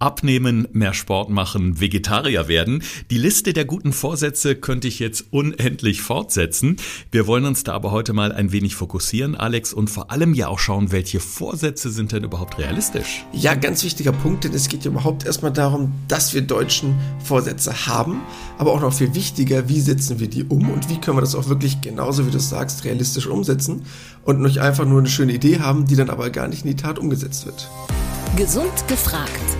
Abnehmen, mehr Sport machen, Vegetarier werden. Die Liste der guten Vorsätze könnte ich jetzt unendlich fortsetzen. Wir wollen uns da aber heute mal ein wenig fokussieren, Alex, und vor allem ja auch schauen, welche Vorsätze sind denn überhaupt realistisch? Ja, ganz wichtiger Punkt, denn es geht ja überhaupt erstmal darum, dass wir Deutschen Vorsätze haben, aber auch noch viel wichtiger, wie setzen wir die um und wie können wir das auch wirklich genauso, wie du sagst, realistisch umsetzen und nicht einfach nur eine schöne Idee haben, die dann aber gar nicht in die Tat umgesetzt wird. Gesund gefragt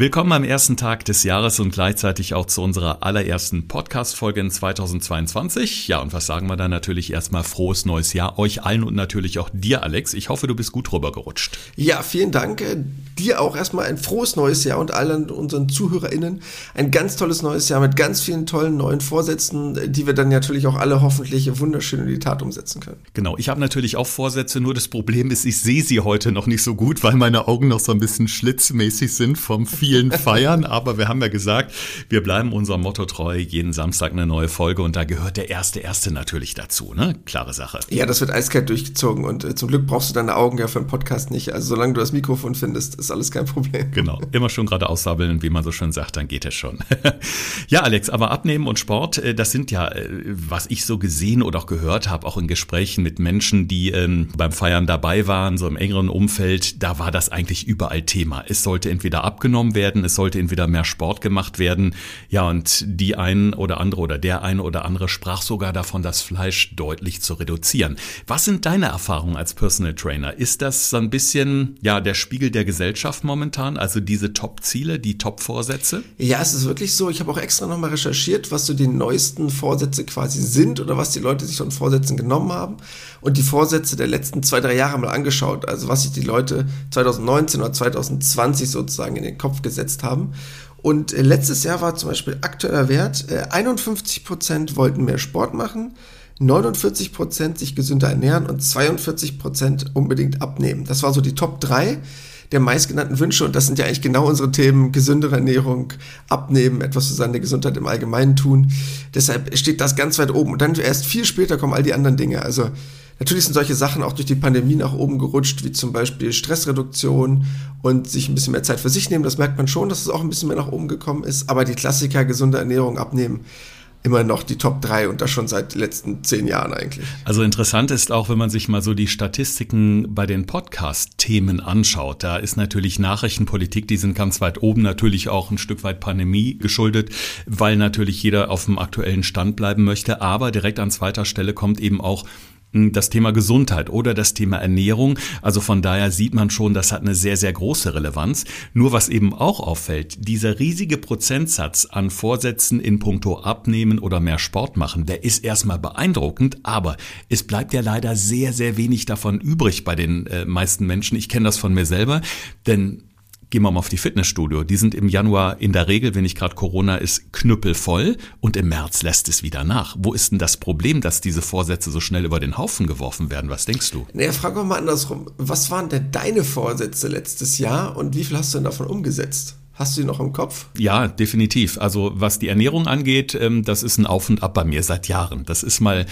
Willkommen am ersten Tag des Jahres und gleichzeitig auch zu unserer allerersten Podcast-Folge in 2022. Ja, und was sagen wir dann natürlich erstmal frohes neues Jahr euch allen und natürlich auch dir, Alex. Ich hoffe, du bist gut rübergerutscht. Ja, vielen Dank. Dir auch erstmal ein frohes neues Jahr und allen unseren ZuhörerInnen ein ganz tolles neues Jahr mit ganz vielen tollen neuen Vorsätzen, die wir dann natürlich auch alle hoffentlich wunderschön in die Tat umsetzen können. Genau, ich habe natürlich auch Vorsätze, nur das Problem ist, ich sehe sie heute noch nicht so gut, weil meine Augen noch so ein bisschen schlitzmäßig sind vom viel vielen Feiern, aber wir haben ja gesagt, wir bleiben unserem Motto treu, jeden Samstag eine neue Folge und da gehört der erste erste natürlich dazu, ne? Klare Sache. Ja, das wird eiskalt durchgezogen und äh, zum Glück brauchst du deine Augen ja für einen Podcast nicht. Also solange du das Mikrofon findest, ist alles kein Problem. Genau, immer schon gerade aussabbeln, wie man so schön sagt, dann geht es schon. ja, Alex, aber Abnehmen und Sport, äh, das sind ja, äh, was ich so gesehen oder auch gehört habe, auch in Gesprächen mit Menschen, die ähm, beim Feiern dabei waren, so im engeren Umfeld, da war das eigentlich überall Thema. Es sollte entweder abgenommen werden, werden, es sollte entweder mehr Sport gemacht werden. Ja, und die ein oder andere oder der eine oder andere sprach sogar davon, das Fleisch deutlich zu reduzieren. Was sind deine Erfahrungen als Personal Trainer? Ist das so ein bisschen, ja, der Spiegel der Gesellschaft momentan? Also diese Top-Ziele, die Top-Vorsätze? Ja, es ist wirklich so. Ich habe auch extra nochmal recherchiert, was so die neuesten Vorsätze quasi sind oder was die Leute sich von Vorsätzen genommen haben und die Vorsätze der letzten zwei, drei Jahre mal angeschaut. Also was sich die Leute 2019 oder 2020 sozusagen in den Kopf gesetzt haben. Und äh, letztes Jahr war zum Beispiel aktueller Wert, 51% äh, wollten mehr Sport machen, 49% sich gesünder ernähren und 42% unbedingt abnehmen. Das war so die Top 3 der meistgenannten Wünsche und das sind ja eigentlich genau unsere Themen, gesündere Ernährung, abnehmen, etwas für seine Gesundheit im Allgemeinen tun. Deshalb steht das ganz weit oben und dann erst viel später kommen all die anderen Dinge. Also Natürlich sind solche Sachen auch durch die Pandemie nach oben gerutscht, wie zum Beispiel Stressreduktion und sich ein bisschen mehr Zeit für sich nehmen. Das merkt man schon, dass es auch ein bisschen mehr nach oben gekommen ist. Aber die Klassiker, gesunde Ernährung abnehmen, immer noch die Top 3 und das schon seit den letzten zehn Jahren eigentlich. Also interessant ist auch, wenn man sich mal so die Statistiken bei den Podcast-Themen anschaut. Da ist natürlich Nachrichtenpolitik, die sind ganz weit oben, natürlich auch ein Stück weit Pandemie geschuldet, weil natürlich jeder auf dem aktuellen Stand bleiben möchte. Aber direkt an zweiter Stelle kommt eben auch das Thema Gesundheit oder das Thema Ernährung. Also von daher sieht man schon, das hat eine sehr, sehr große Relevanz. Nur was eben auch auffällt, dieser riesige Prozentsatz an Vorsätzen in puncto Abnehmen oder mehr Sport machen, der ist erstmal beeindruckend, aber es bleibt ja leider sehr, sehr wenig davon übrig bei den äh, meisten Menschen. Ich kenne das von mir selber, denn Gehen wir mal auf die Fitnessstudio. Die sind im Januar in der Regel, wenn nicht gerade Corona ist, knüppelvoll und im März lässt es wieder nach. Wo ist denn das Problem, dass diese Vorsätze so schnell über den Haufen geworfen werden? Was denkst du? Naja, frag mal andersrum. Was waren denn deine Vorsätze letztes Jahr und wie viel hast du denn davon umgesetzt? Hast du die noch im Kopf? Ja, definitiv. Also was die Ernährung angeht, ähm, das ist ein Auf und Ab bei mir seit Jahren. Das ist mal,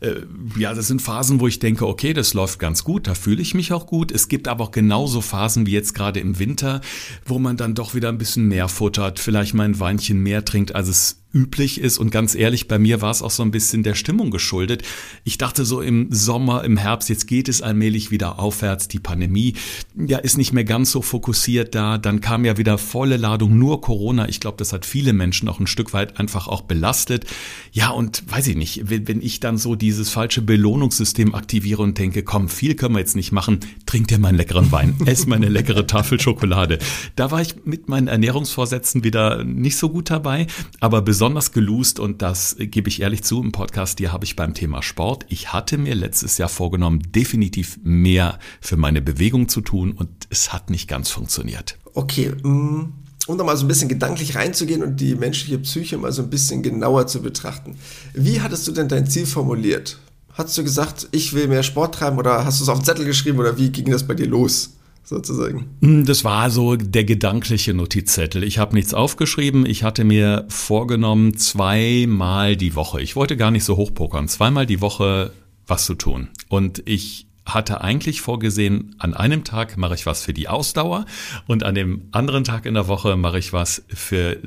äh, ja, das sind Phasen, wo ich denke, okay, das läuft ganz gut, da fühle ich mich auch gut. Es gibt aber auch genauso Phasen wie jetzt gerade im Winter, wo man dann doch wieder ein bisschen mehr futtert, vielleicht mal ein Weinchen mehr trinkt, als es üblich ist. Und ganz ehrlich, bei mir war es auch so ein bisschen der Stimmung geschuldet. Ich dachte so im Sommer, im Herbst, jetzt geht es allmählich wieder aufwärts. Die Pandemie ja ist nicht mehr ganz so fokussiert da. Dann kam ja wieder volle Ladung nur Corona. Ich glaube, das hat viele Menschen auch ein Stück weit einfach auch belastet. Ja, und weiß ich nicht, wenn, wenn ich dann so dieses falsche Belohnungssystem aktiviere und denke, komm, viel können wir jetzt nicht machen, trink dir meinen leckeren Wein, ess meine leckere Tafel Schokolade. Da war ich mit meinen Ernährungsvorsätzen wieder nicht so gut dabei, aber besonders besonders gelust und das gebe ich ehrlich zu im Podcast, hier habe ich beim Thema Sport. Ich hatte mir letztes Jahr vorgenommen, definitiv mehr für meine Bewegung zu tun und es hat nicht ganz funktioniert. Okay, mm, um da mal so ein bisschen gedanklich reinzugehen und die menschliche Psyche mal so ein bisschen genauer zu betrachten. Wie hattest du denn dein Ziel formuliert? Hast du gesagt, ich will mehr Sport treiben oder hast du es auf den Zettel geschrieben oder wie ging das bei dir los? Sozusagen? Hm, das war so der gedankliche Notizzettel. Ich habe nichts aufgeschrieben. Ich hatte mir vorgenommen, zweimal die Woche. Ich wollte gar nicht so hochpokern. Zweimal die Woche was zu tun. Und ich hatte eigentlich vorgesehen, an einem Tag mache ich was für die Ausdauer und an dem anderen Tag in der Woche mache ich was für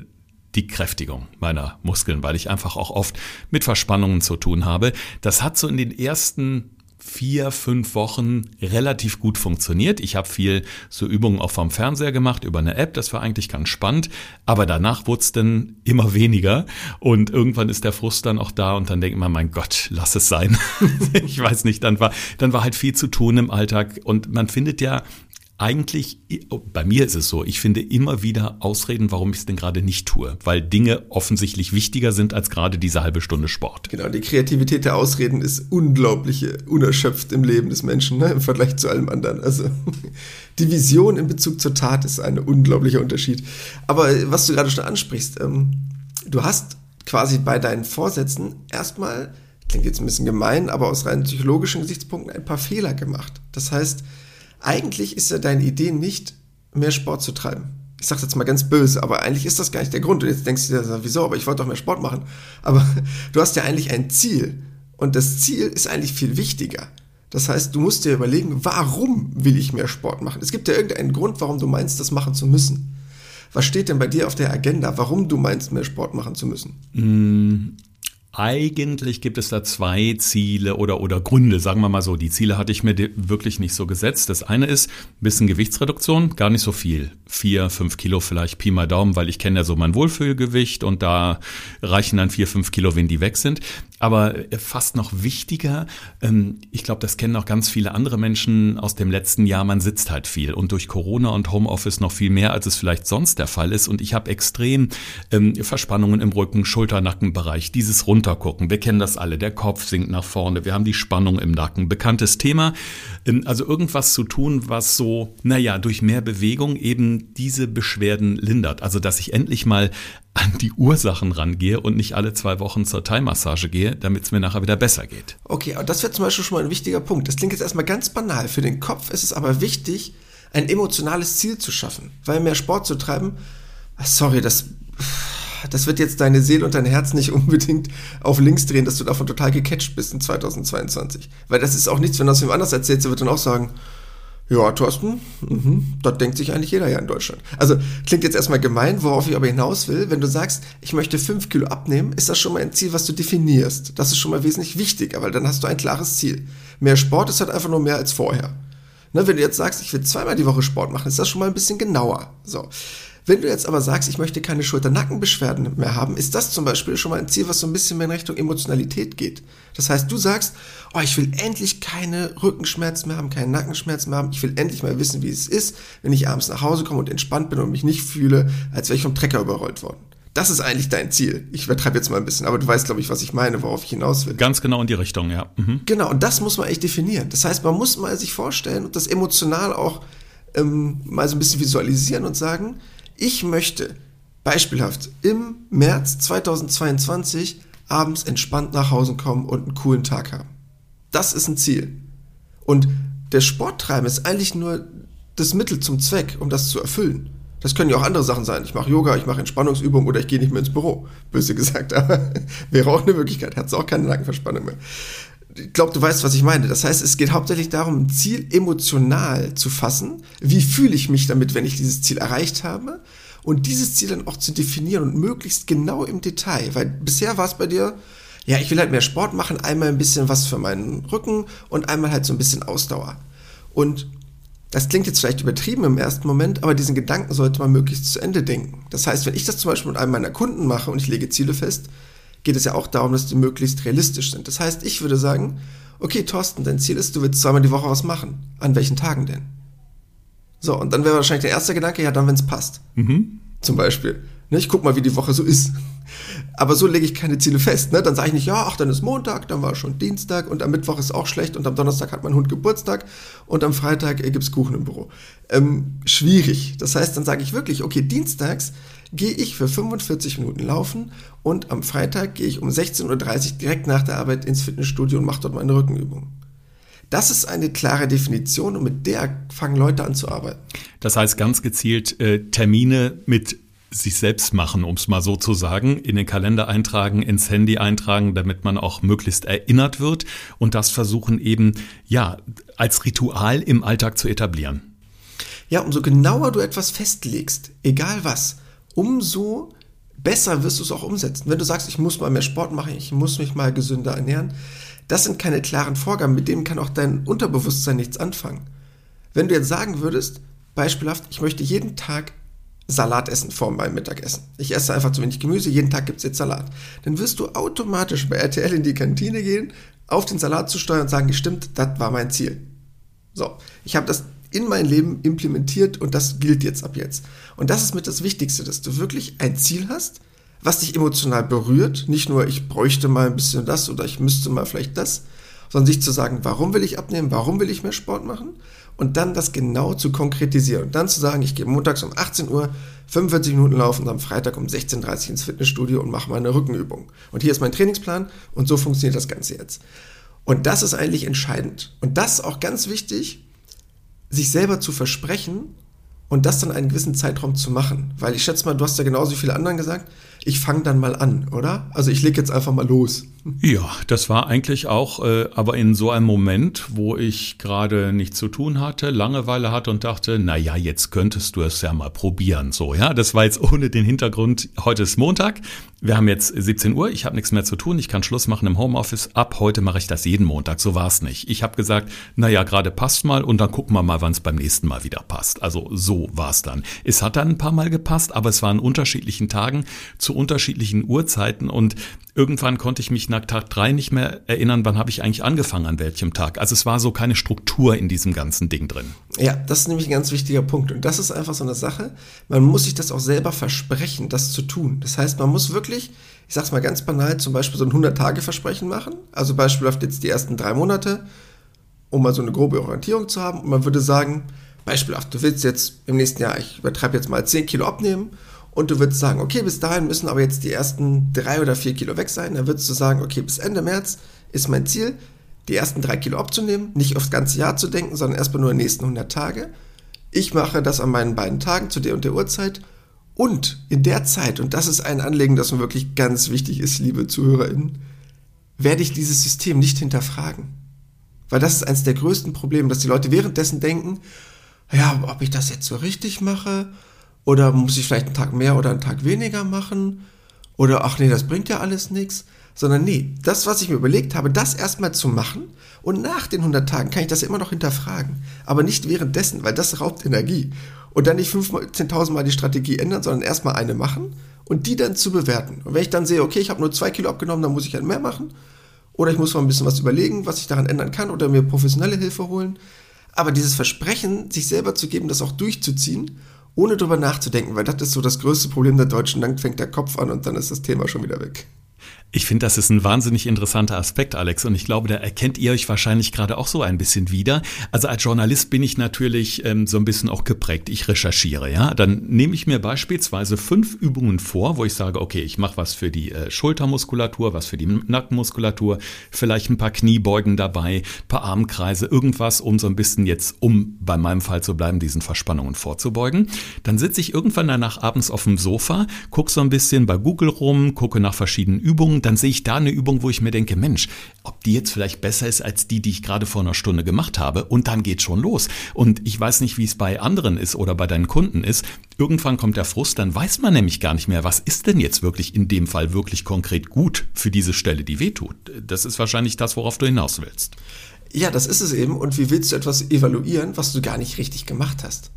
die Kräftigung meiner Muskeln, weil ich einfach auch oft mit Verspannungen zu tun habe. Das hat so in den ersten vier, fünf Wochen relativ gut funktioniert. Ich habe viel so Übungen auch vom Fernseher gemacht über eine App, das war eigentlich ganz spannend, aber danach wurde es dann immer weniger und irgendwann ist der Frust dann auch da und dann denkt man, mein Gott, lass es sein. ich weiß nicht, dann war, dann war halt viel zu tun im Alltag und man findet ja eigentlich, bei mir ist es so, ich finde immer wieder Ausreden, warum ich es denn gerade nicht tue, weil Dinge offensichtlich wichtiger sind als gerade diese halbe Stunde Sport. Genau, die Kreativität der Ausreden ist unglaublich unerschöpft im Leben des Menschen ne, im Vergleich zu allem anderen. Also die Vision in Bezug zur Tat ist ein unglaublicher Unterschied. Aber was du gerade schon ansprichst, ähm, du hast quasi bei deinen Vorsätzen erstmal, klingt jetzt ein bisschen gemein, aber aus rein psychologischen Gesichtspunkten ein paar Fehler gemacht. Das heißt, eigentlich ist ja deine Idee nicht, mehr Sport zu treiben. Ich sage jetzt mal ganz böse, aber eigentlich ist das gar nicht der Grund. Und jetzt denkst du dir, wieso, aber ich wollte doch mehr Sport machen. Aber du hast ja eigentlich ein Ziel. Und das Ziel ist eigentlich viel wichtiger. Das heißt, du musst dir überlegen, warum will ich mehr Sport machen? Es gibt ja irgendeinen Grund, warum du meinst, das machen zu müssen. Was steht denn bei dir auf der Agenda, warum du meinst, mehr Sport machen zu müssen? Eigentlich gibt es da zwei Ziele oder, oder Gründe, sagen wir mal so. Die Ziele hatte ich mir wirklich nicht so gesetzt. Das eine ist ein bisschen Gewichtsreduktion, gar nicht so viel. Vier, fünf Kilo vielleicht Pi mal Daumen, weil ich kenne ja so mein Wohlfühlgewicht und da reichen dann vier, fünf Kilo, wenn die weg sind. Aber fast noch wichtiger, ähm, ich glaube, das kennen auch ganz viele andere Menschen aus dem letzten Jahr, man sitzt halt viel und durch Corona und Homeoffice noch viel mehr, als es vielleicht sonst der Fall ist. Und ich habe extrem ähm, Verspannungen im Rücken, Schulter-Nackenbereich, dieses Runtergucken. Wir kennen das alle, der Kopf sinkt nach vorne, wir haben die Spannung im Nacken. Bekanntes Thema. Ähm, also irgendwas zu tun, was so, naja, durch mehr Bewegung eben diese Beschwerden lindert. Also dass ich endlich mal an die Ursachen rangehe und nicht alle zwei Wochen zur Thai-Massage gehe, damit es mir nachher wieder besser geht. Okay, aber das wäre zum Beispiel schon mal ein wichtiger Punkt. Das klingt jetzt erstmal ganz banal. Für den Kopf ist es aber wichtig, ein emotionales Ziel zu schaffen. Weil mehr Sport zu treiben, ah, sorry, das, das wird jetzt deine Seele und dein Herz nicht unbedingt auf links drehen, dass du davon total gecatcht bist in 2022. Weil das ist auch nichts, wenn du das jemand anders erzählst, der wird dann auch sagen, ja, Thorsten, mhm, das denkt sich eigentlich jeder ja in Deutschland. Also klingt jetzt erstmal gemein, worauf ich aber hinaus will. Wenn du sagst, ich möchte fünf Kilo abnehmen, ist das schon mal ein Ziel, was du definierst. Das ist schon mal wesentlich wichtiger, weil dann hast du ein klares Ziel. Mehr Sport ist halt einfach nur mehr als vorher. Ne, wenn du jetzt sagst, ich will zweimal die Woche Sport machen, ist das schon mal ein bisschen genauer. So. Wenn du jetzt aber sagst, ich möchte keine Schulter-Nackenbeschwerden mehr haben, ist das zum Beispiel schon mal ein Ziel, was so ein bisschen mehr in Richtung Emotionalität geht. Das heißt, du sagst, oh, ich will endlich keine Rückenschmerzen mehr haben, keine Nackenschmerzen mehr haben. Ich will endlich mal wissen, wie es ist, wenn ich abends nach Hause komme und entspannt bin und mich nicht fühle, als wäre ich vom Trecker überrollt worden. Das ist eigentlich dein Ziel. Ich übertreibe jetzt mal ein bisschen, aber du weißt, glaube ich, was ich meine, worauf ich hinaus will. Ganz genau in die Richtung, ja. Mhm. Genau, und das muss man echt definieren. Das heißt, man muss mal sich vorstellen und das emotional auch ähm, mal so ein bisschen visualisieren und sagen, ich möchte beispielhaft im März 2022 abends entspannt nach Hause kommen und einen coolen Tag haben. Das ist ein Ziel. Und der Sporttreiben ist eigentlich nur das Mittel zum Zweck, um das zu erfüllen. Das können ja auch andere Sachen sein. Ich mache Yoga, ich mache Entspannungsübungen oder ich gehe nicht mehr ins Büro. Böse gesagt, aber wäre auch eine Möglichkeit. Hat auch keine Nackenverspannung mehr. Ich glaube, du weißt, was ich meine. Das heißt, es geht hauptsächlich darum, ein Ziel emotional zu fassen. Wie fühle ich mich damit, wenn ich dieses Ziel erreicht habe? Und dieses Ziel dann auch zu definieren und möglichst genau im Detail. Weil bisher war es bei dir, ja, ich will halt mehr Sport machen, einmal ein bisschen was für meinen Rücken und einmal halt so ein bisschen Ausdauer. Und das klingt jetzt vielleicht übertrieben im ersten Moment, aber diesen Gedanken sollte man möglichst zu Ende denken. Das heißt, wenn ich das zum Beispiel mit einem meiner Kunden mache und ich lege Ziele fest, geht es ja auch darum, dass die möglichst realistisch sind. Das heißt, ich würde sagen, okay, Thorsten, dein Ziel ist, du willst zweimal die Woche was machen. An welchen Tagen denn? So, und dann wäre wahrscheinlich der erste Gedanke, ja, dann, wenn es passt. Mhm. Zum Beispiel. Ne, ich guck mal, wie die Woche so ist. Aber so lege ich keine Ziele fest. Ne? Dann sage ich nicht, ja, ach, dann ist Montag, dann war schon Dienstag und am Mittwoch ist auch schlecht und am Donnerstag hat mein Hund Geburtstag und am Freitag äh, gibt's Kuchen im Büro. Ähm, schwierig. Das heißt, dann sage ich wirklich, okay, dienstags gehe ich für 45 Minuten laufen und am Freitag gehe ich um 16.30 Uhr direkt nach der Arbeit ins Fitnessstudio und mache dort meine Rückenübung. Das ist eine klare Definition und mit der fangen Leute an zu arbeiten. Das heißt ganz gezielt äh, Termine mit sich selbst machen, um es mal so zu sagen, in den Kalender eintragen, ins Handy eintragen, damit man auch möglichst erinnert wird und das versuchen eben, ja, als Ritual im Alltag zu etablieren. Ja, umso genauer du etwas festlegst, egal was, umso besser wirst du es auch umsetzen. Wenn du sagst, ich muss mal mehr Sport machen, ich muss mich mal gesünder ernähren, das sind keine klaren Vorgaben, mit denen kann auch dein Unterbewusstsein nichts anfangen. Wenn du jetzt sagen würdest, beispielhaft, ich möchte jeden Tag Salat essen vor meinem Mittagessen. Ich esse einfach zu wenig Gemüse, jeden Tag gibt es jetzt Salat. Dann wirst du automatisch bei RTL in die Kantine gehen, auf den Salat zu steuern und sagen, stimmt, das war mein Ziel. So, ich habe das in mein Leben implementiert und das gilt jetzt ab jetzt. Und das ist mit das Wichtigste, dass du wirklich ein Ziel hast, was dich emotional berührt. Nicht nur, ich bräuchte mal ein bisschen das oder ich müsste mal vielleicht das, sondern sich zu sagen, warum will ich abnehmen, warum will ich mehr Sport machen und dann das genau zu konkretisieren und dann zu sagen, ich gehe montags um 18 Uhr 45 Minuten laufen und am Freitag um 16.30 Uhr ins Fitnessstudio und mache meine Rückenübung. Und hier ist mein Trainingsplan und so funktioniert das Ganze jetzt. Und das ist eigentlich entscheidend. Und das auch ganz wichtig, sich selber zu versprechen und das dann einen gewissen Zeitraum zu machen. Weil ich schätze mal, du hast ja genauso viele anderen gesagt, ich fange dann mal an, oder? Also ich lege jetzt einfach mal los. Ja, das war eigentlich auch, äh, aber in so einem Moment, wo ich gerade nichts zu tun hatte, Langeweile hatte und dachte, na ja, jetzt könntest du es ja mal probieren. So, ja, das war jetzt ohne den Hintergrund. Heute ist Montag. Wir haben jetzt 17 Uhr. Ich habe nichts mehr zu tun. Ich kann Schluss machen im Homeoffice. Ab heute mache ich das jeden Montag. So war es nicht. Ich habe gesagt, na ja, gerade passt mal und dann gucken wir mal, wann es beim nächsten Mal wieder passt. Also so war es dann. Es hat dann ein paar Mal gepasst, aber es war an unterschiedlichen Tagen zu unterschiedlichen Uhrzeiten und irgendwann konnte ich mich nach Tag drei nicht mehr erinnern, wann habe ich eigentlich angefangen, an welchem Tag. Also es war so keine Struktur in diesem ganzen Ding drin. Ja, das ist nämlich ein ganz wichtiger Punkt. Und das ist einfach so eine Sache. Man muss sich das auch selber versprechen, das zu tun. Das heißt, man muss wirklich, ich sag's mal ganz banal, zum Beispiel so ein 100-Tage-Versprechen machen. Also beispielhaft jetzt die ersten drei Monate, um mal so eine grobe Orientierung zu haben. Und man würde sagen, beispielhaft, du willst jetzt im nächsten Jahr, ich übertreibe jetzt mal 10 Kilo abnehmen und du würdest sagen, okay, bis dahin müssen aber jetzt die ersten drei oder vier Kilo weg sein. Dann würdest du sagen, okay, bis Ende März ist mein Ziel, die ersten drei Kilo abzunehmen, nicht aufs ganze Jahr zu denken, sondern erstmal nur den nächsten 100 Tage. Ich mache das an meinen beiden Tagen zu der und der Uhrzeit. Und in der Zeit, und das ist ein Anliegen, das mir wirklich ganz wichtig ist, liebe ZuhörerInnen, werde ich dieses System nicht hinterfragen. Weil das ist eines der größten Probleme, dass die Leute währenddessen denken, ja, ob ich das jetzt so richtig mache, oder muss ich vielleicht einen Tag mehr oder einen Tag weniger machen? Oder ach nee, das bringt ja alles nichts. Sondern nee, das, was ich mir überlegt habe, das erstmal zu machen und nach den 100 Tagen kann ich das immer noch hinterfragen. Aber nicht währenddessen, weil das raubt Energie. Und dann nicht 10.000 Mal die Strategie ändern, sondern erstmal eine machen und die dann zu bewerten. Und wenn ich dann sehe, okay, ich habe nur zwei Kilo abgenommen, dann muss ich halt mehr machen. Oder ich muss mal ein bisschen was überlegen, was ich daran ändern kann oder mir professionelle Hilfe holen. Aber dieses Versprechen, sich selber zu geben, das auch durchzuziehen ohne drüber nachzudenken, weil das ist so das größte Problem der Deutschen. Dann fängt der Kopf an und dann ist das Thema schon wieder weg. Ich finde, das ist ein wahnsinnig interessanter Aspekt, Alex. Und ich glaube, da erkennt ihr euch wahrscheinlich gerade auch so ein bisschen wieder. Also als Journalist bin ich natürlich ähm, so ein bisschen auch geprägt. Ich recherchiere, ja. Dann nehme ich mir beispielsweise fünf Übungen vor, wo ich sage, okay, ich mache was für die äh, Schultermuskulatur, was für die Nackenmuskulatur, vielleicht ein paar Kniebeugen dabei, paar Armkreise, irgendwas, um so ein bisschen jetzt, um bei meinem Fall zu bleiben, diesen Verspannungen vorzubeugen. Dann sitze ich irgendwann danach abends auf dem Sofa, gucke so ein bisschen bei Google rum, gucke nach verschiedenen Übungen Dann sehe ich da eine Übung, wo ich mir denke, Mensch, ob die jetzt vielleicht besser ist als die, die ich gerade vor einer Stunde gemacht habe. Und dann geht schon los. Und ich weiß nicht, wie es bei anderen ist oder bei deinen Kunden ist. Irgendwann kommt der Frust, dann weiß man nämlich gar nicht mehr, was ist denn jetzt wirklich in dem Fall wirklich konkret gut für diese Stelle, die wehtut. Das ist wahrscheinlich das, worauf du hinaus willst. Ja, das ist es eben. Und wie willst du etwas evaluieren, was du gar nicht richtig gemacht hast?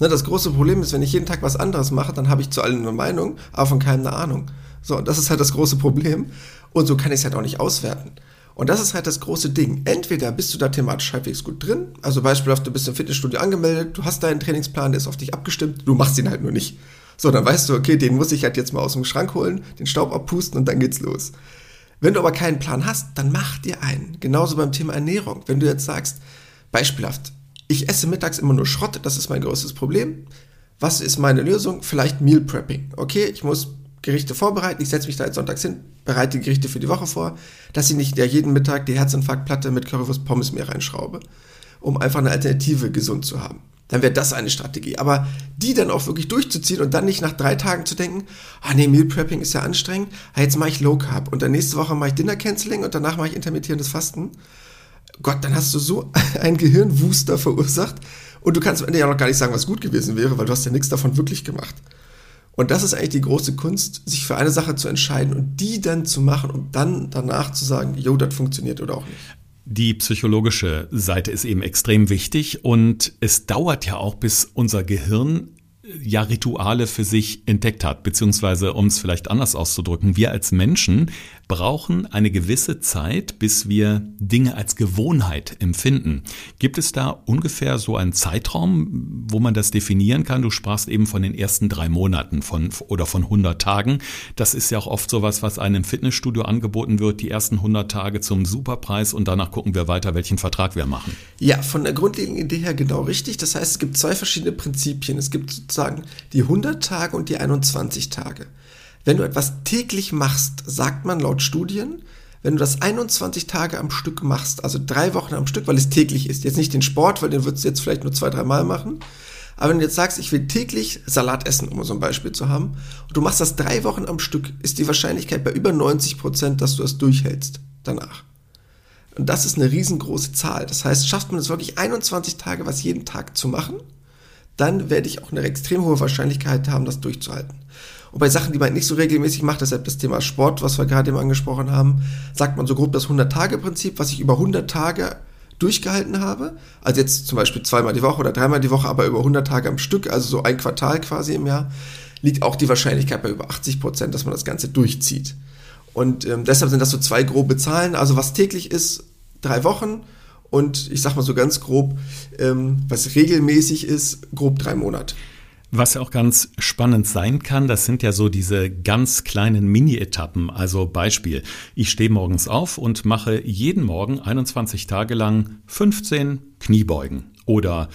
Ne, das große Problem ist, wenn ich jeden Tag was anderes mache, dann habe ich zu allen eine Meinung, aber von keinem eine Ahnung. So, das ist halt das große Problem. Und so kann ich es halt auch nicht auswerten. Und das ist halt das große Ding. Entweder bist du da thematisch halbwegs gut drin, also beispielsweise du bist im Fitnessstudio angemeldet, du hast deinen Trainingsplan, der ist auf dich abgestimmt, du machst ihn halt nur nicht. So, dann weißt du, okay, den muss ich halt jetzt mal aus dem Schrank holen, den Staub abpusten und dann geht's los. Wenn du aber keinen Plan hast, dann mach dir einen. Genauso beim Thema Ernährung. Wenn du jetzt sagst, beispielhaft, ich esse mittags immer nur Schrott, das ist mein größtes Problem. Was ist meine Lösung? Vielleicht Meal Prepping. Okay, ich muss Gerichte vorbereiten. Ich setze mich da jetzt sonntags hin, bereite die Gerichte für die Woche vor, dass ich nicht ja jeden Mittag die Herzinfarktplatte mit Currywurst Pommes mehr reinschraube, um einfach eine Alternative gesund zu haben. Dann wäre das eine Strategie. Aber die dann auch wirklich durchzuziehen und dann nicht nach drei Tagen zu denken, ah nee, Meal Prepping ist ja anstrengend, ah, jetzt mache ich Low Carb und dann nächste Woche mache ich Dinner Canceling und danach mache ich intermittierendes Fasten. Gott, dann hast du so ein Gehirnwuster verursacht und du kannst am Ende ja noch gar nicht sagen, was gut gewesen wäre, weil du hast ja nichts davon wirklich gemacht. Und das ist eigentlich die große Kunst, sich für eine Sache zu entscheiden und die dann zu machen und dann danach zu sagen, jo, das funktioniert oder auch nicht. Die psychologische Seite ist eben extrem wichtig und es dauert ja auch, bis unser Gehirn ja Rituale für sich entdeckt hat, beziehungsweise um es vielleicht anders auszudrücken, wir als Menschen brauchen eine gewisse Zeit, bis wir Dinge als Gewohnheit empfinden. Gibt es da ungefähr so einen Zeitraum, wo man das definieren kann? Du sprachst eben von den ersten drei Monaten von, oder von 100 Tagen. Das ist ja auch oft sowas, was einem Fitnessstudio angeboten wird, die ersten 100 Tage zum Superpreis und danach gucken wir weiter, welchen Vertrag wir machen. Ja, von der grundlegenden Idee her genau richtig. Das heißt, es gibt zwei verschiedene Prinzipien. Es gibt sozusagen die 100 Tage und die 21 Tage. Wenn du etwas täglich machst, sagt man laut Studien, wenn du das 21 Tage am Stück machst, also drei Wochen am Stück, weil es täglich ist, jetzt nicht den Sport, weil den würdest du jetzt vielleicht nur zwei, drei Mal machen, aber wenn du jetzt sagst, ich will täglich Salat essen, um so ein Beispiel zu haben, und du machst das drei Wochen am Stück, ist die Wahrscheinlichkeit bei über 90 Prozent, dass du das durchhältst danach. Und das ist eine riesengroße Zahl. Das heißt, schafft man es wirklich 21 Tage, was jeden Tag zu machen, dann werde ich auch eine extrem hohe Wahrscheinlichkeit haben, das durchzuhalten. Und bei Sachen, die man nicht so regelmäßig macht, deshalb das Thema Sport, was wir gerade eben angesprochen haben, sagt man so grob das 100-Tage-Prinzip, was ich über 100 Tage durchgehalten habe. Also jetzt zum Beispiel zweimal die Woche oder dreimal die Woche, aber über 100 Tage am Stück, also so ein Quartal quasi im Jahr, liegt auch die Wahrscheinlichkeit bei über 80 Prozent, dass man das Ganze durchzieht. Und ähm, deshalb sind das so zwei grobe Zahlen. Also was täglich ist, drei Wochen und ich sag mal so ganz grob, ähm, was regelmäßig ist, grob drei Monate. Was ja auch ganz spannend sein kann, das sind ja so diese ganz kleinen Mini-Etappen. Also Beispiel, ich stehe morgens auf und mache jeden Morgen 21 Tage lang 15 Kniebeugen oder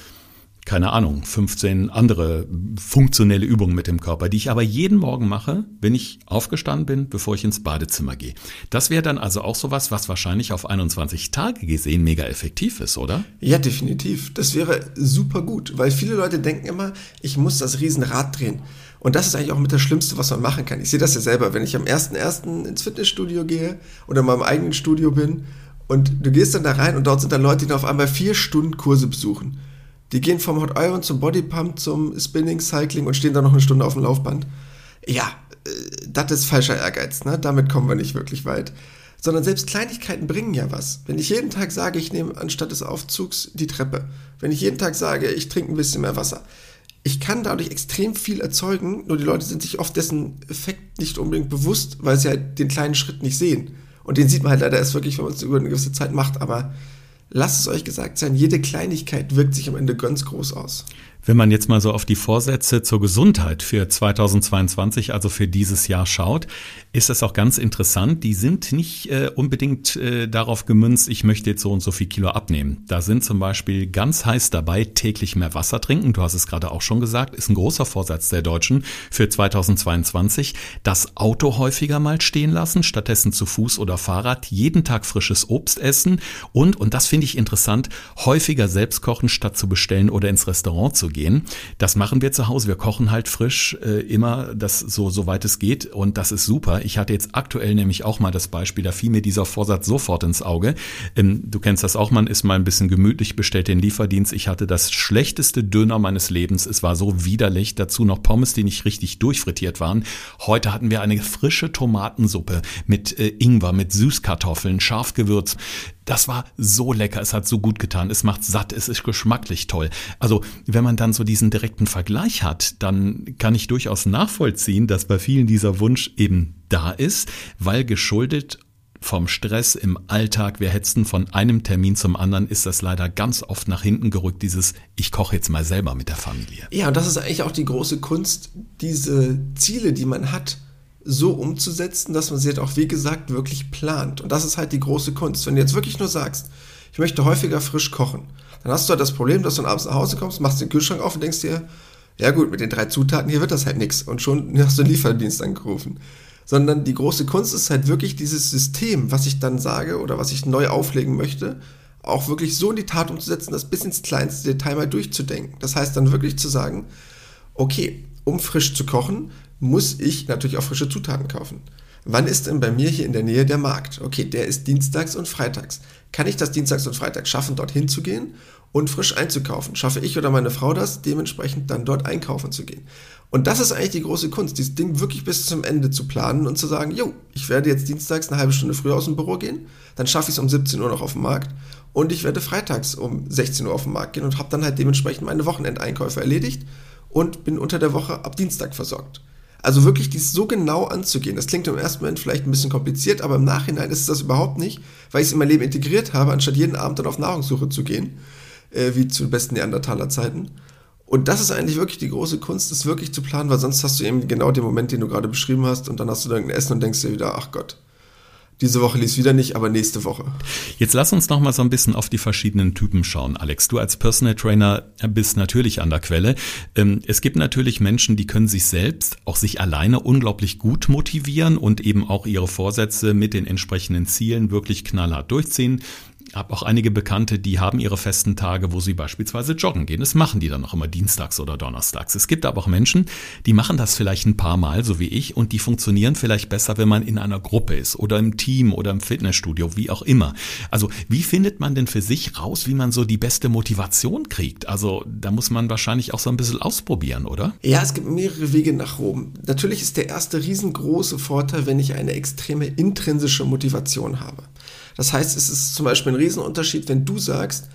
keine Ahnung, 15 andere funktionelle Übungen mit dem Körper, die ich aber jeden Morgen mache, wenn ich aufgestanden bin, bevor ich ins Badezimmer gehe. Das wäre dann also auch sowas, was wahrscheinlich auf 21 Tage gesehen mega effektiv ist, oder? Ja, definitiv. Das wäre super gut, weil viele Leute denken immer, ich muss das Riesenrad drehen. Und das ist eigentlich auch mit das Schlimmste, was man machen kann. Ich sehe das ja selber, wenn ich am 1.1. ins Fitnessstudio gehe oder in meinem eigenen Studio bin und du gehst dann da rein und dort sind dann Leute, die dann auf einmal vier Stunden Kurse besuchen. Die gehen vom Hot Iron zum Bodypump, zum Spinning, Cycling und stehen dann noch eine Stunde auf dem Laufband. Ja, äh, das ist falscher Ehrgeiz, ne? Damit kommen wir nicht wirklich weit. Sondern selbst Kleinigkeiten bringen ja was. Wenn ich jeden Tag sage, ich nehme anstatt des Aufzugs die Treppe. Wenn ich jeden Tag sage, ich trinke ein bisschen mehr Wasser. Ich kann dadurch extrem viel erzeugen, nur die Leute sind sich oft dessen Effekt nicht unbedingt bewusst, weil sie halt den kleinen Schritt nicht sehen. Und den sieht man halt leider erst wirklich, wenn man es über eine gewisse Zeit macht. Aber lasst es euch gesagt sein, jede Kleinigkeit wirkt sich am Ende ganz groß aus. Wenn man jetzt mal so auf die Vorsätze zur Gesundheit für 2022, also für dieses Jahr schaut, ist das auch ganz interessant. Die sind nicht äh, unbedingt äh, darauf gemünzt, ich möchte jetzt so und so viel Kilo abnehmen. Da sind zum Beispiel ganz heiß dabei, täglich mehr Wasser trinken. Du hast es gerade auch schon gesagt, ist ein großer Vorsatz der Deutschen für 2022. Das Auto häufiger mal stehen lassen, stattdessen zu Fuß oder Fahrrad, jeden Tag frisches Obst essen und, und das finde ich interessant, häufiger selbst kochen, statt zu bestellen oder ins Restaurant zu gehen. Das machen wir zu Hause. Wir kochen halt frisch äh, immer, das so soweit es geht und das ist super. Ich hatte jetzt aktuell nämlich auch mal das Beispiel, da fiel mir dieser Vorsatz sofort ins Auge. Ähm, du kennst das auch, man ist mal ein bisschen gemütlich, bestellt den Lieferdienst. Ich hatte das schlechteste Döner meines Lebens. Es war so widerlich. Dazu noch Pommes, die nicht richtig durchfrittiert waren. Heute hatten wir eine frische Tomatensuppe mit äh, Ingwer, mit Süßkartoffeln, Schafgewürz. Das war so lecker, es hat so gut getan, es macht satt, es ist geschmacklich toll. Also wenn man dann so diesen direkten Vergleich hat, dann kann ich durchaus nachvollziehen, dass bei vielen dieser Wunsch eben da ist, weil geschuldet vom Stress im Alltag, wir hetzen von einem Termin zum anderen, ist das leider ganz oft nach hinten gerückt, dieses ich koche jetzt mal selber mit der Familie. Ja, und das ist eigentlich auch die große Kunst, diese Ziele, die man hat, so umzusetzen, dass man sie halt auch, wie gesagt, wirklich plant. Und das ist halt die große Kunst. Wenn du jetzt wirklich nur sagst, ich möchte häufiger frisch kochen, dann hast du halt das Problem, dass du abends nach Hause kommst, machst den Kühlschrank auf und denkst dir, Ja gut, mit den drei Zutaten hier wird das halt nichts und schon hast du einen Lieferdienst angerufen. Sondern die große Kunst ist halt wirklich dieses System, was ich dann sage oder was ich neu auflegen möchte, auch wirklich so in die Tat umzusetzen, das bis ins kleinste Detail mal durchzudenken. Das heißt dann wirklich zu sagen, okay, um frisch zu kochen, muss ich natürlich auch frische Zutaten kaufen. Wann ist denn bei mir hier in der Nähe der Markt? Okay, der ist dienstags und freitags. Kann ich das dienstags und freitags schaffen, dorthin zu gehen und frisch einzukaufen? Schaffe ich oder meine Frau das, dementsprechend dann dort einkaufen zu gehen? Und das ist eigentlich die große Kunst, dieses Ding wirklich bis zum Ende zu planen und zu sagen, jo, ich werde jetzt dienstags eine halbe Stunde früher aus dem Büro gehen, dann schaffe ich es um 17 Uhr noch auf dem Markt und ich werde freitags um 16 Uhr auf den Markt gehen und habe dann halt dementsprechend meine Wochenendeinkäufe erledigt und bin unter der Woche ab Dienstag versorgt. Also wirklich dies so genau anzugehen. Das klingt im ersten Moment vielleicht ein bisschen kompliziert, aber im Nachhinein ist es das überhaupt nicht, weil ich es in mein Leben integriert habe, anstatt jeden Abend dann auf Nahrungssuche zu gehen, äh, wie zu besten Neandertaler Zeiten. Und das ist eigentlich wirklich die große Kunst, das wirklich zu planen, weil sonst hast du eben genau den Moment, den du gerade beschrieben hast, und dann hast du dann ein Essen und denkst dir wieder, ach Gott, diese Woche lief wieder nicht, aber nächste Woche. Jetzt lass uns noch mal so ein bisschen auf die verschiedenen Typen schauen, Alex. Du als Personal Trainer bist natürlich an der Quelle. Ähm, es gibt natürlich Menschen, die können sich selbst, auch sich alleine unglaublich gut motivieren und eben auch ihre Vorsätze mit den entsprechenden Zielen wirklich knallhart durchziehen habe auch einige Bekannte, die haben ihre festen Tage, wo sie beispielsweise joggen gehen. Das machen die dann auch immer dienstags oder donnerstags. Es gibt aber auch Menschen, die machen das vielleicht ein paar Mal, so wie ich, und die funktionieren vielleicht besser, wenn man in einer Gruppe ist oder im Team oder im Fitnessstudio, wie auch immer. Also wie findet man denn für sich raus, wie man so die beste Motivation kriegt? Also da muss man wahrscheinlich auch so ein bisschen ausprobieren, oder? Ja, es gibt mehrere Wege nach Rom. Natürlich ist der erste riesengroße Vorteil, wenn ich eine extreme intrinsische Motivation habe. Das heißt, es ist zum Beispiel ein Riesenunterschied, wenn du sagst,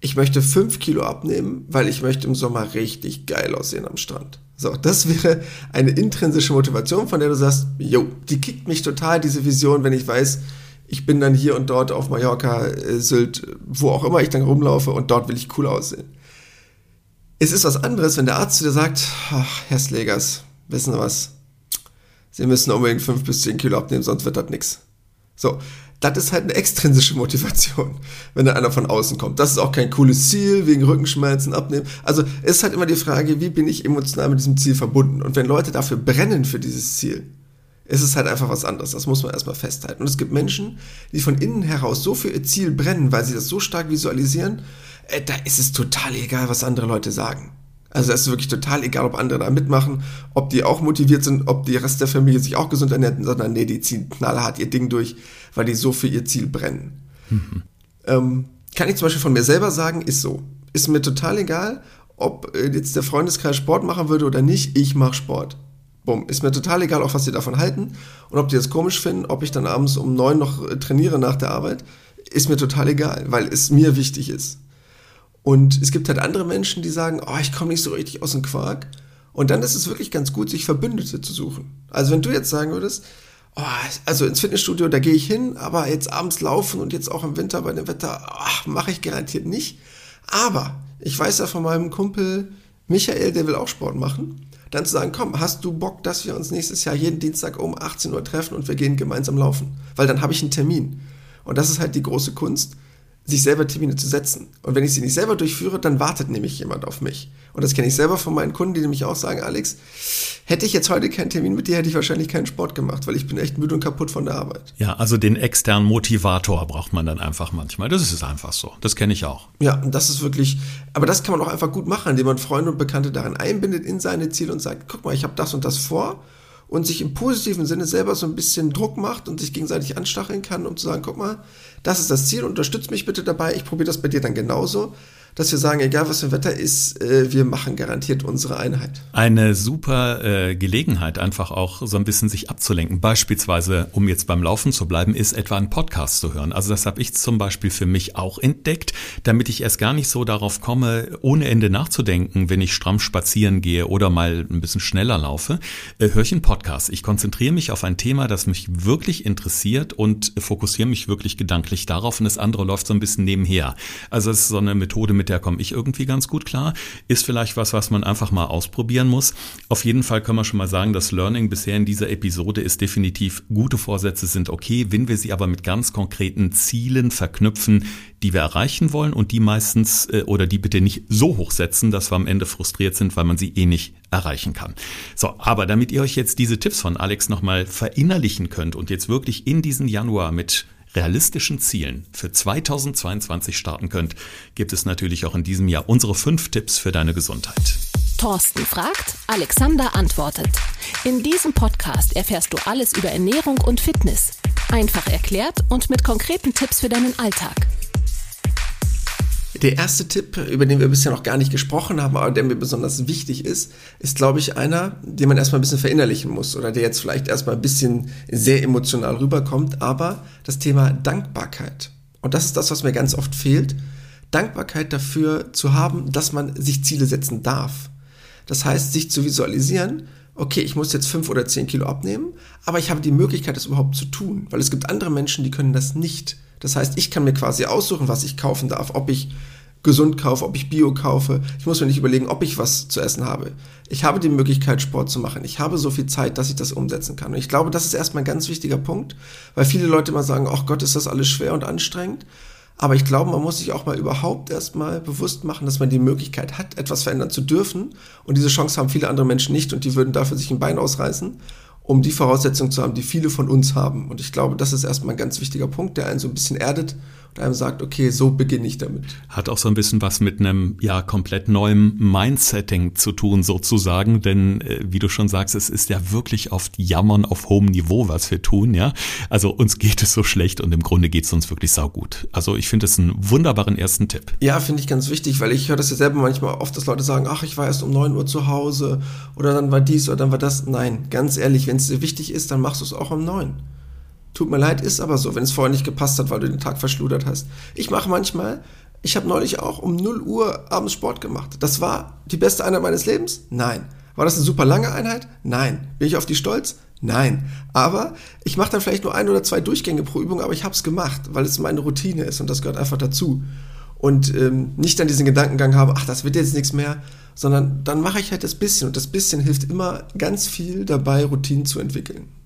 ich möchte fünf Kilo abnehmen, weil ich möchte im Sommer richtig geil aussehen am Strand. So, das wäre eine intrinsische Motivation, von der du sagst, jo, die kickt mich total, diese Vision, wenn ich weiß, ich bin dann hier und dort auf Mallorca, äh, Sylt, wo auch immer ich dann rumlaufe und dort will ich cool aussehen. Es ist was anderes, wenn der Arzt dir sagt, ach, Herr Slegers, wissen Sie was? Sie müssen unbedingt fünf bis zehn Kilo abnehmen, sonst wird das nix. So, das ist halt eine extrinsische Motivation, wenn da einer von außen kommt. Das ist auch kein cooles Ziel, wegen Rückenschmerzen abnehmen. Also es ist halt immer die Frage, wie bin ich emotional mit diesem Ziel verbunden? Und wenn Leute dafür brennen für dieses Ziel, ist es halt einfach was anderes. Das muss man erstmal festhalten. Und es gibt Menschen, die von innen heraus so für ihr Ziel brennen, weil sie das so stark visualisieren, äh, da ist es total egal, was andere Leute sagen. Also es ist wirklich total egal, ob andere da mitmachen, ob die auch motiviert sind, ob die Rest der Familie sich auch gesund ernährt, sondern nee, die ziehen knallhart ihr Ding durch, weil die so für ihr Ziel brennen. Mhm. Ähm, kann ich zum Beispiel von mir selber sagen, ist so. Ist mir total egal, ob äh, jetzt der Freundeskreis Sport machen würde oder nicht, ich mache Sport. Bumm. Ist mir total egal, auch was die davon halten und ob die das komisch finden, ob ich dann abends um neun noch äh, trainiere nach der Arbeit, ist mir total egal, weil es mir wichtig ist. Und es gibt halt andere Menschen, die sagen, oh, ich komme nicht so richtig aus dem Quark. Und dann ist es wirklich ganz gut, sich Verbündete zu suchen. Also wenn du jetzt sagen würdest, oh, also ins Fitnessstudio, da gehe ich hin, aber jetzt abends laufen und jetzt auch im Winter bei dem Wetter, oh, mache ich garantiert nicht. Aber ich weiß ja von meinem Kumpel Michael, der will auch Sport machen. Dann zu sagen, komm, hast du Bock, dass wir uns nächstes Jahr jeden Dienstag um 18 Uhr treffen und wir gehen gemeinsam laufen? Weil dann habe ich einen Termin. Und das ist halt die große Kunst sich selber Termine zu setzen. Und wenn ich sie nicht selber durchführe, dann wartet nämlich jemand auf mich. Und das kenne ich selber von meinen Kunden, die nämlich auch sagen, Alex, hätte ich jetzt heute keinen Termin mit dir, hätte ich wahrscheinlich keinen Sport gemacht, weil ich bin echt müde und kaputt von der Arbeit. Ja, also den externen Motivator braucht man dann einfach manchmal. Das ist einfach so. Das kenne ich auch. Ja, und das ist wirklich, aber das kann man auch einfach gut machen, indem man Freunde und Bekannte daran einbindet in seine Ziele und sagt, guck mal, ich habe das und das vor und sich im positiven Sinne selber so ein bisschen Druck macht und sich gegenseitig anstacheln kann, um zu sagen, guck mal, das ist das Ziel, unterstützt mich bitte dabei, ich probiere das bei dir dann genauso dass wir sagen, egal was für ein Wetter ist, äh, wir machen garantiert unsere Einheit. Eine super äh, Gelegenheit, einfach auch so ein bisschen sich abzulenken. Beispielsweise, um jetzt beim Laufen zu bleiben, ist etwa ein Podcast zu hören. Also das habe ich zum Beispiel für mich auch entdeckt, damit ich erst gar nicht so darauf komme, ohne Ende nachzudenken, wenn ich stramm spazieren gehe oder mal ein bisschen schneller laufe, äh, höre ich einen Podcast. Ich konzentriere mich auf ein Thema, das mich wirklich interessiert und fokussiere mich wirklich gedanklich darauf und das andere läuft so ein bisschen nebenher. Also es ist so eine Methode, mit der komme ich irgendwie ganz gut klar. Ist vielleicht was, was man einfach mal ausprobieren muss. Auf jeden Fall können wir schon mal sagen, das Learning bisher in dieser Episode ist definitiv, gute Vorsätze sind okay, wenn wir sie aber mit ganz konkreten Zielen verknüpfen, die wir erreichen wollen und die meistens äh, oder die bitte nicht so hoch setzen, dass wir am Ende frustriert sind, weil man sie eh nicht erreichen kann. So, aber damit ihr euch jetzt diese Tipps von Alex nochmal verinnerlichen könnt und jetzt wirklich in diesen Januar mit realistischen Zielen für 2022 starten könnt, gibt es natürlich auch in diesem Jahr unsere fünf Tipps für deine Gesundheit. Thorsten fragt, Alexander antwortet. In diesem Podcast erfährst du alles über Ernährung und Fitness. Einfach erklärt und mit konkreten Tipps für deinen Alltag. Der erste Tipp, über den wir bisher noch gar nicht gesprochen haben, aber der mir besonders wichtig ist, ist, glaube ich, einer, den man erstmal ein bisschen verinnerlichen muss oder der jetzt vielleicht erstmal ein bisschen sehr emotional rüberkommt, aber das Thema Dankbarkeit. Und das ist das, was mir ganz oft fehlt. Dankbarkeit dafür zu haben, dass man sich Ziele setzen darf. Das heißt, sich zu visualisieren, okay, ich muss jetzt fünf oder zehn Kilo abnehmen, aber ich habe die Möglichkeit, das überhaupt zu tun, weil es gibt andere Menschen, die können das nicht. Das heißt, ich kann mir quasi aussuchen, was ich kaufen darf, ob ich gesund kaufe, ob ich Bio kaufe. Ich muss mir nicht überlegen, ob ich was zu essen habe. Ich habe die Möglichkeit, Sport zu machen. Ich habe so viel Zeit, dass ich das umsetzen kann. Und ich glaube, das ist erstmal ein ganz wichtiger Punkt, weil viele Leute immer sagen, ach Gott, ist das alles schwer und anstrengend. Aber ich glaube, man muss sich auch mal überhaupt erstmal bewusst machen, dass man die Möglichkeit hat, etwas verändern zu dürfen. Und diese Chance haben viele andere Menschen nicht und die würden dafür sich ein Bein ausreißen um die Voraussetzungen zu haben, die viele von uns haben. Und ich glaube, das ist erstmal ein ganz wichtiger Punkt, der einen so ein bisschen erdet und einem sagt, okay, so beginne ich damit. Hat auch so ein bisschen was mit einem ja komplett neuem Mindsetting zu tun sozusagen, denn äh, wie du schon sagst, es ist ja wirklich oft Jammern auf hohem Niveau, was wir tun, ja. Also uns geht es so schlecht und im Grunde geht es uns wirklich saugut. Also ich finde es einen wunderbaren ersten Tipp. Ja, finde ich ganz wichtig, weil ich höre das ja selber manchmal oft, dass Leute sagen, ach, ich war erst um 9 Uhr zu Hause oder dann war dies oder dann war das. Nein, ganz ehrlich, wenn es dir wichtig ist, dann machst du es auch um 9. Tut mir leid, ist aber so, wenn es vorher nicht gepasst hat, weil du den Tag verschludert hast. Ich mache manchmal, ich habe neulich auch um 0 Uhr abends Sport gemacht. Das war die beste Einheit meines Lebens? Nein. War das eine super lange Einheit? Nein. Bin ich auf die stolz? Nein. Aber ich mache dann vielleicht nur ein oder zwei Durchgänge pro Übung, aber ich habe es gemacht, weil es meine Routine ist und das gehört einfach dazu. Und ähm, nicht dann diesen Gedankengang habe, ach, das wird jetzt nichts mehr, sondern dann mache ich halt das bisschen und das bisschen hilft immer ganz viel dabei, Routinen zu entwickeln.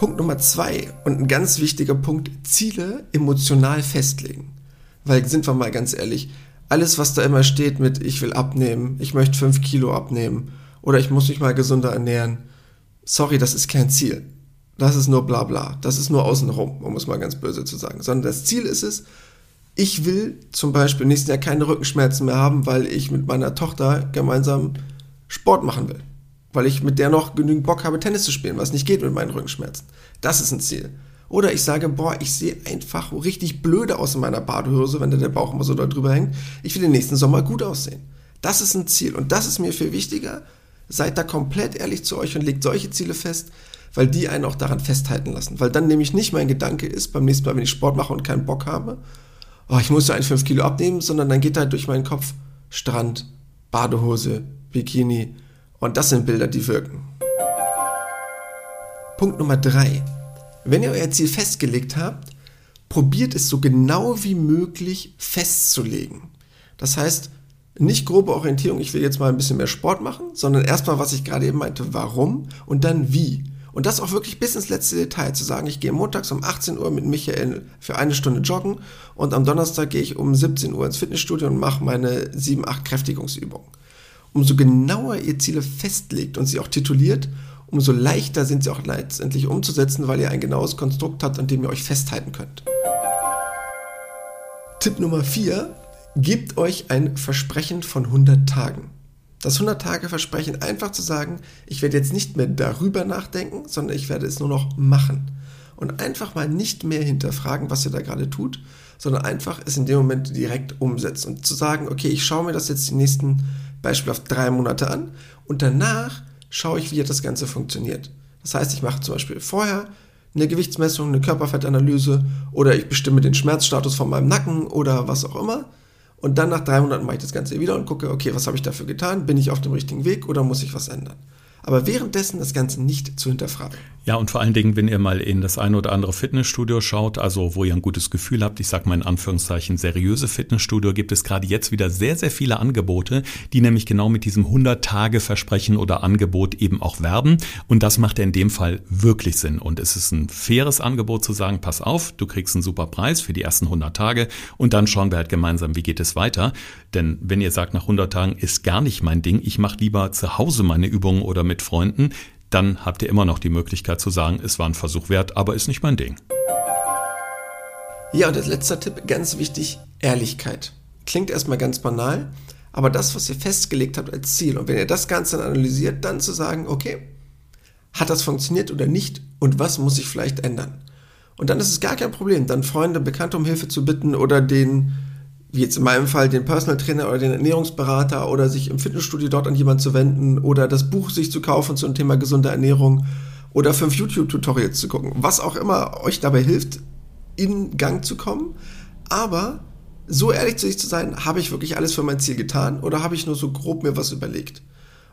Punkt Nummer zwei und ein ganz wichtiger Punkt, Ziele emotional festlegen. Weil sind wir mal ganz ehrlich, alles, was da immer steht mit ich will abnehmen, ich möchte fünf Kilo abnehmen oder ich muss mich mal gesünder ernähren, sorry, das ist kein Ziel. Das ist nur bla bla. Das ist nur außenrum, um es mal ganz böse zu sagen. Sondern das Ziel ist es, ich will zum Beispiel nächstes Jahr keine Rückenschmerzen mehr haben, weil ich mit meiner Tochter gemeinsam Sport machen will weil ich mit der noch genügend Bock habe, Tennis zu spielen, was nicht geht mit meinen Rückenschmerzen. Das ist ein Ziel. Oder ich sage, boah, ich sehe einfach richtig blöde aus in meiner Badehose, wenn da der Bauch immer so da drüber hängt. Ich will den nächsten Sommer gut aussehen. Das ist ein Ziel und das ist mir viel wichtiger. Seid da komplett ehrlich zu euch und legt solche Ziele fest, weil die einen auch daran festhalten lassen. Weil dann nämlich nicht mein Gedanke ist, beim nächsten Mal, wenn ich Sport mache und keinen Bock habe, oh, ich muss ja ein 5 Kilo abnehmen, sondern dann geht halt durch meinen Kopf Strand, Badehose, Bikini, und das sind Bilder, die wirken. Punkt Nummer drei: Wenn ihr euer Ziel festgelegt habt, probiert es so genau wie möglich festzulegen. Das heißt, nicht grobe Orientierung, ich will jetzt mal ein bisschen mehr Sport machen, sondern erstmal, was ich gerade eben meinte, warum und dann wie. Und das auch wirklich bis ins letzte Detail zu sagen, ich gehe montags um 18 Uhr mit Michael für eine Stunde joggen und am Donnerstag gehe ich um 17 Uhr ins Fitnessstudio und mache meine 7, 8 Kräftigungsübungen umso genauer ihr Ziele festlegt und sie auch tituliert, umso leichter sind sie auch letztendlich umzusetzen, weil ihr ein genaues Konstrukt habt, an dem ihr euch festhalten könnt. Tipp Nummer 4. Gebt euch ein Versprechen von 100 Tagen. Das 100-Tage-Versprechen einfach zu sagen, ich werde jetzt nicht mehr darüber nachdenken, sondern ich werde es nur noch machen. Und einfach mal nicht mehr hinterfragen, was ihr da gerade tut, sondern einfach es in dem Moment direkt umsetzen und zu sagen, okay, ich schaue mir das jetzt die nächsten beispielhaft drei Monate an und danach schaue ich, wie das Ganze funktioniert. Das heißt, ich mache zum Beispiel vorher eine Gewichtsmessung, eine Körperfettanalyse oder ich bestimme den Schmerzstatus von meinem Nacken oder was auch immer. Und dann nach drei Monaten mache ich das Ganze wieder und gucke, okay, was habe ich dafür getan? Bin ich auf dem richtigen Weg oder muss ich was ändern? aber währenddessen das Ganze nicht zu hinterfragen. Ja, und vor allen Dingen, wenn ihr mal in das eine oder andere Fitnessstudio schaut, also wo ihr ein gutes Gefühl habt, ich sage mal in Anführungszeichen seriöse Fitnessstudio, gibt es gerade jetzt wieder sehr, sehr viele Angebote, die nämlich genau mit diesem 100-Tage-Versprechen oder Angebot eben auch werben. Und das macht ja in dem Fall wirklich Sinn. Und es ist ein faires Angebot zu sagen, pass auf, du kriegst einen super Preis für die ersten 100 Tage und dann schauen wir halt gemeinsam, wie geht es weiter. Denn wenn ihr sagt, nach 100 Tagen ist gar nicht mein Ding, ich mache lieber zu Hause meine Übungen oder mit Freunden, dann habt ihr immer noch die Möglichkeit zu sagen, es war ein Versuch wert, aber ist nicht mein Ding. Ja, und als letzter Tipp, ganz wichtig, Ehrlichkeit. Klingt erstmal ganz banal, aber das, was ihr festgelegt habt als Ziel, und wenn ihr das Ganze dann analysiert, dann zu sagen, okay, hat das funktioniert oder nicht und was muss ich vielleicht ändern? Und dann ist es gar kein Problem, dann Freunde, Bekannte um Hilfe zu bitten oder den wie jetzt in meinem Fall den Personal Trainer oder den Ernährungsberater oder sich im Fitnessstudio dort an jemanden zu wenden oder das Buch sich zu kaufen zum Thema gesunde Ernährung oder fünf YouTube-Tutorials zu gucken. Was auch immer euch dabei hilft, in Gang zu kommen. Aber so ehrlich zu sich zu sein, habe ich wirklich alles für mein Ziel getan oder habe ich nur so grob mir was überlegt?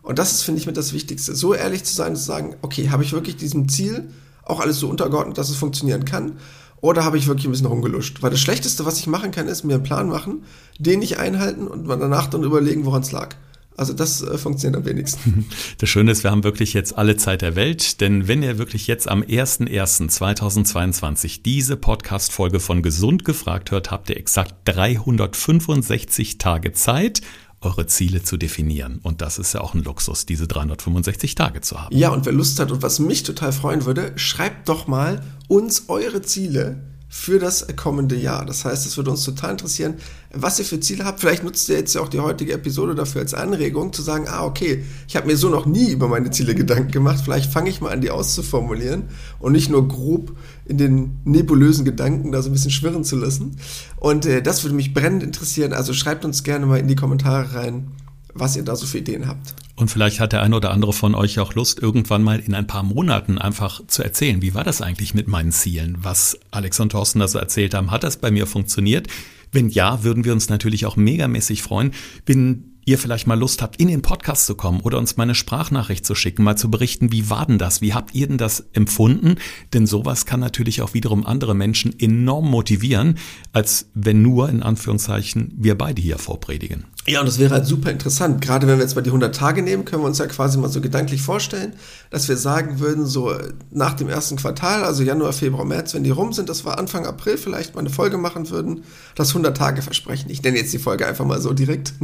Und das ist, finde ich, mit das Wichtigste. So ehrlich zu sein, zu sagen, okay, habe ich wirklich diesem Ziel auch alles so untergeordnet, dass es funktionieren kann? Oder habe ich wirklich ein bisschen rumgeluscht? Weil das Schlechteste, was ich machen kann, ist mir einen Plan machen, den nicht einhalten und danach dann überlegen, woran es lag. Also das äh, funktioniert am wenigsten. Das Schöne ist, wir haben wirklich jetzt alle Zeit der Welt, denn wenn ihr wirklich jetzt am 01.01.2022 diese Podcast-Folge von Gesund gefragt hört, habt ihr exakt 365 Tage Zeit, eure Ziele zu definieren. Und das ist ja auch ein Luxus, diese 365 Tage zu haben. Ja, und wer Lust hat und was mich total freuen würde, schreibt doch mal uns eure Ziele für das kommende Jahr. Das heißt, es würde uns total interessieren, was ihr für Ziele habt. Vielleicht nutzt ihr jetzt ja auch die heutige Episode dafür als Anregung, zu sagen, ah, okay, ich habe mir so noch nie über meine Ziele Gedanken gemacht. Vielleicht fange ich mal an, die auszuformulieren und nicht nur grob in den nebulösen Gedanken da so ein bisschen schwirren zu lassen. Und äh, das würde mich brennend interessieren. Also schreibt uns gerne mal in die Kommentare rein, was ihr da so für Ideen habt. Und vielleicht hat der eine oder andere von euch auch Lust, irgendwann mal in ein paar Monaten einfach zu erzählen, wie war das eigentlich mit meinen Zielen? Was Alex und Thorsten da so erzählt haben, hat das bei mir funktioniert? Wenn ja, würden wir uns natürlich auch megamäßig freuen, wenn ihr vielleicht mal Lust habt, in den Podcast zu kommen oder uns mal eine Sprachnachricht zu schicken, mal zu berichten, wie war denn das? Wie habt ihr denn das empfunden? Denn sowas kann natürlich auch wiederum andere Menschen enorm motivieren, als wenn nur, in Anführungszeichen, wir beide hier vorpredigen. Ja, und das wäre halt super interessant. Gerade wenn wir jetzt mal die 100 Tage nehmen, können wir uns ja quasi mal so gedanklich vorstellen, dass wir sagen würden, so nach dem ersten Quartal, also Januar, Februar, März, wenn die rum sind, dass wir Anfang April vielleicht mal eine Folge machen würden, das 100 Tage versprechen. Ich nenne jetzt die Folge einfach mal so direkt.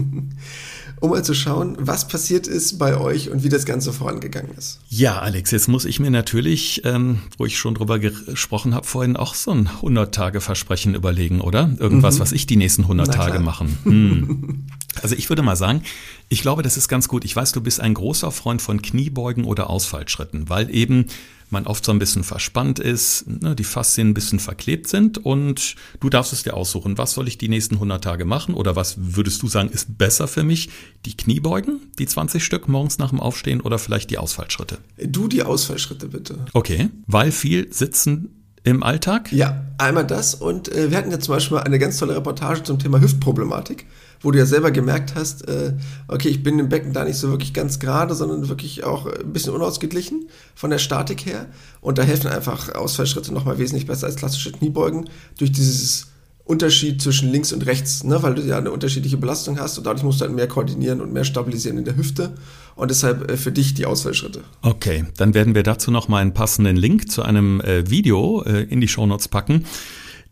um mal zu schauen, was passiert ist bei euch und wie das Ganze vorangegangen ist. Ja, Alex, jetzt muss ich mir natürlich, ähm, wo ich schon drüber gesprochen habe, vorhin auch so ein 100-Tage-Versprechen überlegen, oder? Irgendwas, mhm. was ich die nächsten 100 Na Tage klar. machen. Hm. Also ich würde mal sagen, ich glaube, das ist ganz gut. Ich weiß, du bist ein großer Freund von Kniebeugen oder Ausfallschritten, weil eben man oft so ein bisschen verspannt ist, ne, die Faszien ein bisschen verklebt sind und du darfst es dir aussuchen, was soll ich die nächsten 100 Tage machen oder was würdest du sagen ist besser für mich? Die Kniebeugen, die 20 Stück morgens nach dem Aufstehen oder vielleicht die Ausfallschritte? Du die Ausfallschritte bitte. Okay, weil viel sitzen im Alltag? Ja, einmal das und äh, wir hatten ja zum Beispiel eine ganz tolle Reportage zum Thema Hüftproblematik wo du ja selber gemerkt hast, äh, okay, ich bin im Becken da nicht so wirklich ganz gerade, sondern wirklich auch ein bisschen unausgeglichen von der Statik her. Und da helfen einfach Ausfallschritte nochmal wesentlich besser als klassische Kniebeugen durch dieses Unterschied zwischen links und rechts, ne, weil du ja eine unterschiedliche Belastung hast und dadurch musst du dann mehr koordinieren und mehr stabilisieren in der Hüfte und deshalb äh, für dich die Ausfallschritte. Okay, dann werden wir dazu noch mal einen passenden Link zu einem äh, Video äh, in die Shownotes packen.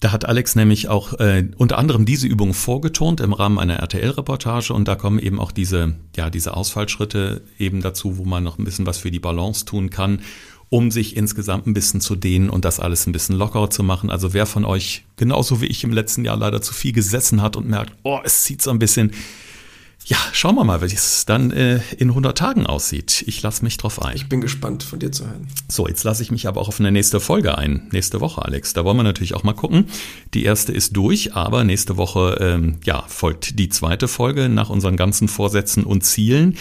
Da hat Alex nämlich auch äh, unter anderem diese Übung vorgetont im Rahmen einer RTL-Reportage und da kommen eben auch diese, ja, diese Ausfallschritte eben dazu, wo man noch ein bisschen was für die Balance tun kann, um sich insgesamt ein bisschen zu dehnen und das alles ein bisschen lockerer zu machen. Also wer von euch genauso wie ich im letzten Jahr leider zu viel gesessen hat und merkt, oh, es zieht so ein bisschen, ja, schauen wir mal, wie es dann äh, in 100 Tagen aussieht. Ich lasse mich drauf ein. Ich bin gespannt, von dir zu hören. So, jetzt lasse ich mich aber auch auf eine nächste Folge ein. Nächste Woche, Alex. Da wollen wir natürlich auch mal gucken. Die erste ist durch, aber nächste Woche ähm, ja, folgt die zweite Folge nach unseren ganzen Vorsätzen und Zielen.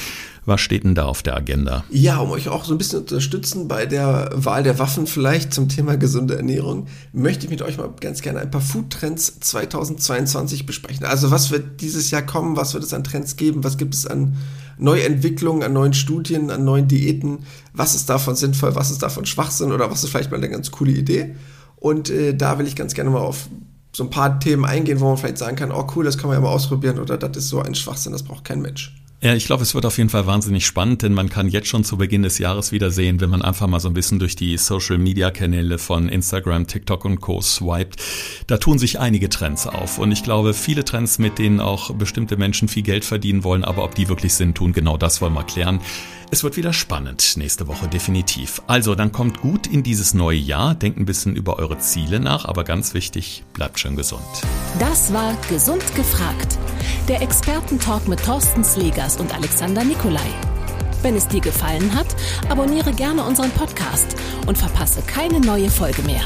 Was steht denn da auf der Agenda? Ja, um euch auch so ein bisschen zu unterstützen bei der Wahl der Waffen vielleicht zum Thema gesunde Ernährung, möchte ich mit euch mal ganz gerne ein paar Food-Trends 2022 besprechen. Also was wird dieses Jahr kommen, was wird es an Trends geben, was gibt es an Neuentwicklungen, an neuen Studien, an neuen Diäten. Was ist davon sinnvoll, was ist davon Schwachsinn oder was ist vielleicht mal eine ganz coole Idee? Und äh, da will ich ganz gerne mal auf so ein paar Themen eingehen, wo man vielleicht sagen kann, oh cool, das kann man ja mal ausprobieren oder das ist so ein Schwachsinn, das braucht kein Mensch. Ja, ich glaube, es wird auf jeden Fall wahnsinnig spannend, denn man kann jetzt schon zu Beginn des Jahres wieder sehen, wenn man einfach mal so ein bisschen durch die Social-Media-Kanäle von Instagram, TikTok und Co. swiped. Da tun sich einige Trends auf. Und ich glaube, viele Trends, mit denen auch bestimmte Menschen viel Geld verdienen wollen, aber ob die wirklich Sinn tun, genau das wollen wir klären. Es wird wieder spannend nächste Woche definitiv. Also, dann kommt gut in dieses neue Jahr, denkt ein bisschen über eure Ziele nach, aber ganz wichtig, bleibt schön gesund. Das war Gesund gefragt. Der Expertentalk mit Thorsten Slegers und Alexander Nikolai. Wenn es dir gefallen hat, abonniere gerne unseren Podcast und verpasse keine neue Folge mehr.